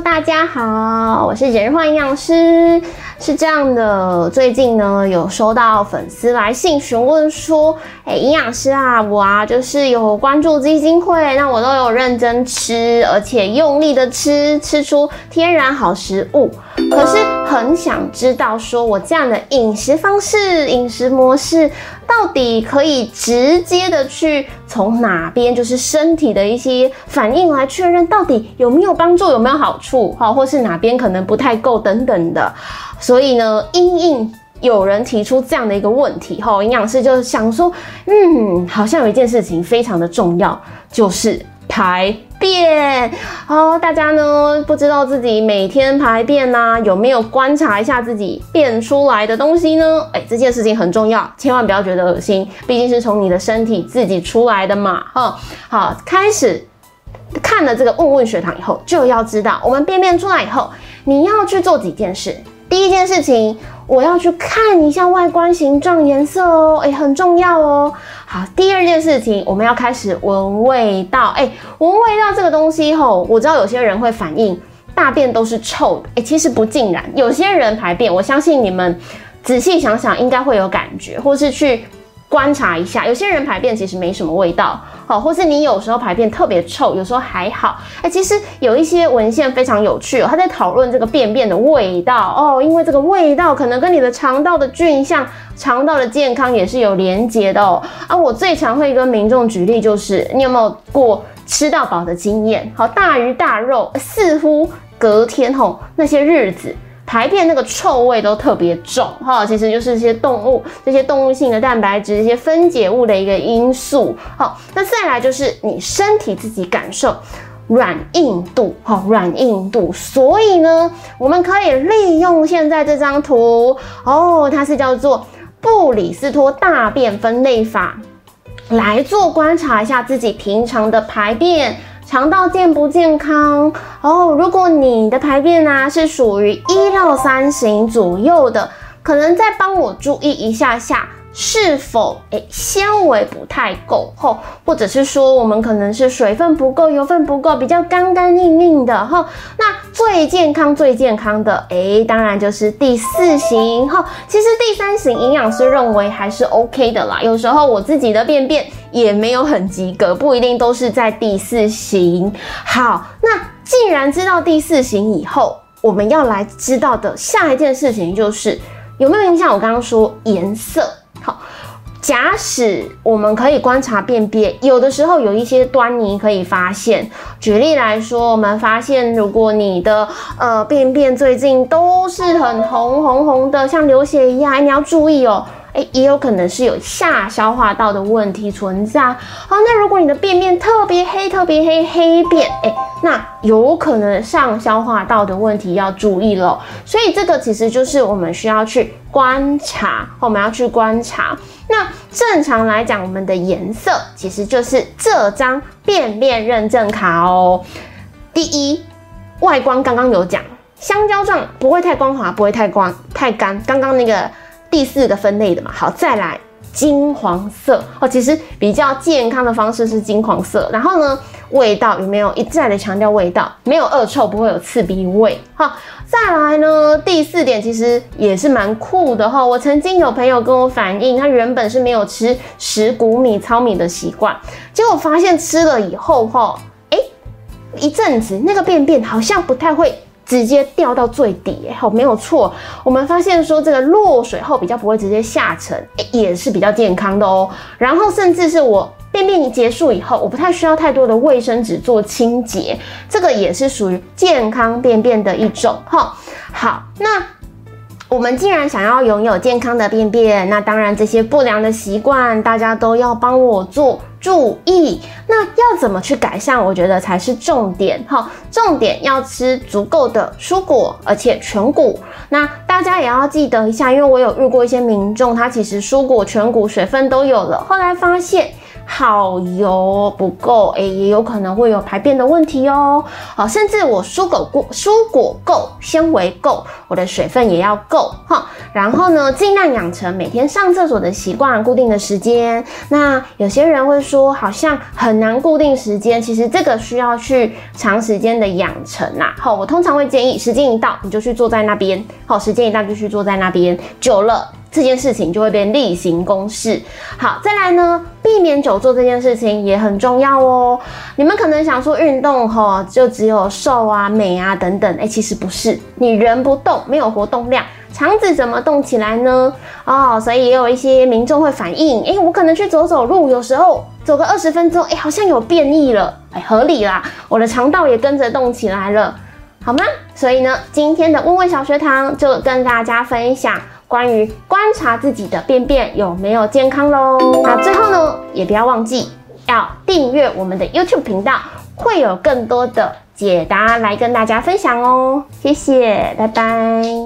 大家好，我是简日焕营养师。是这样的，最近呢有收到粉丝来信询问说，哎，营养师啊，我啊就是有关注基金会，那我都有认真吃，而且用力的吃，吃出天然好食物。可是很想知道，说我这样的饮食方式、饮食模式，到底可以直接的去从哪边，就是身体的一些反应来确认，到底有没有帮助，有没有好处，哈，或是哪边可能不太够等等的。所以呢，因应有人提出这样的一个问题，哈，营养师就想说，嗯，好像有一件事情非常的重要，就是排便。好，大家呢不知道自己每天排便呐，有没有观察一下自己便出来的东西呢？哎，这件事情很重要，千万不要觉得恶心，毕竟是从你的身体自己出来的嘛，哈。好，开始看了这个问问学堂以后，就要知道我们便便出来以后，你要去做几件事。第一件事情，我要去看一下外观、形状、颜色哦，哎，很重要哦。好，第二件事情，我们要开始闻味道，哎，闻味道这个东西吼，我知道有些人会反应大便都是臭的，哎，其实不尽然，有些人排便，我相信你们仔细想想，应该会有感觉，或是去。观察一下，有些人排便其实没什么味道，好，或是你有时候排便特别臭，有时候还好。哎，其实有一些文献非常有趣哦，他在讨论这个便便的味道哦，因为这个味道可能跟你的肠道的菌相、肠道的健康也是有连结的哦。啊，我最常会跟民众举例就是，你有没有过吃到饱的经验？好，大鱼大肉，似乎隔天吼那些日子。排便那个臭味都特别重哈，其实就是一些动物这些动物性的蛋白质、一些分解物的一个因素。好，那再来就是你身体自己感受软硬度哈，软硬度。所以呢，我们可以利用现在这张图哦，它是叫做布里斯托大便分类法来做观察一下自己平常的排便。肠道健不健康哦？如果你的排便呢是属于一到三型左右的，可能再帮我注意一下下。是否诶纤维不太够吼，或者是说我们可能是水分不够、油分不够，比较干干硬硬的哈。那最健康、最健康的诶，当然就是第四型哈。其实第三型营养师认为还是 OK 的啦。有时候我自己的便便也没有很及格，不一定都是在第四型。好，那既然知道第四型以后，我们要来知道的下一件事情就是有没有影响？我刚刚说颜色。假使我们可以观察便便，有的时候有一些端倪可以发现。举例来说，我们发现如果你的呃便便最近都是很红红红的，像流血一样，你要注意哦。哎，也有可能是有下消化道的问题存在。好，那如果你的便便特别黑，特别黑黑便，哎，那有可能上消化道的问题要注意了。所以这个其实就是我们需要去观察，我们要去观察。那正常来讲，我们的颜色其实就是这张便便认证卡哦。第一，外观刚刚有讲，香蕉状，不会太光滑，不会太光太干。刚刚那个。第四个分类的嘛，好，再来金黄色哦，其实比较健康的方式是金黄色。然后呢，味道有没有一再的强调味道？没有恶臭，不会有刺鼻味。好，再来呢，第四点其实也是蛮酷的哈。我曾经有朋友跟我反映，他原本是没有吃石谷米糙米的习惯，结果发现吃了以后哈，哎，一阵子那个便便好像不太会。直接掉到最底，好，没有错。我们发现说这个落水后比较不会直接下沉，也是比较健康的哦。然后甚至是我便便结束以后，我不太需要太多的卫生纸做清洁，这个也是属于健康便便的一种。哈，好，那我们既然想要拥有健康的便便，那当然这些不良的习惯大家都要帮我做。注意，那要怎么去改善？我觉得才是重点哈。重点要吃足够的蔬果，而且全谷。那大家也要记得一下，因为我有遇过一些民众，他其实蔬果全谷水分都有了，后来发现好油不够，哎，也有可能会有排便的问题哦。好，甚至我蔬果够，蔬果够，纤维够，我的水分也要够哈。然后呢，尽量养成每天上厕所的习惯，固定的时间。那有些人会说，好像很难固定时间，其实这个需要去长时间的养成呐。好，我通常会建议，时间一到你就去坐在那边。好，时间一到就去坐在那边，久了。这件事情就会变例行公事。好，再来呢，避免久坐这件事情也很重要哦。你们可能想说运动吼，就只有瘦啊、美啊等等，哎，其实不是。你人不动，没有活动量，肠子怎么动起来呢？哦，所以也有一些民众会反映，哎，我可能去走走路，有时候走个二十分钟，哎，好像有变异了，哎，合理啦，我的肠道也跟着动起来了，好吗？所以呢，今天的问问小学堂就跟大家分享。关于观察自己的便便有没有健康喽？那最后呢，也不要忘记要订阅我们的 YouTube 频道，会有更多的解答来跟大家分享哦。谢谢，拜拜。